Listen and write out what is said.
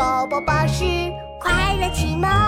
宝宝巴士快乐启蒙。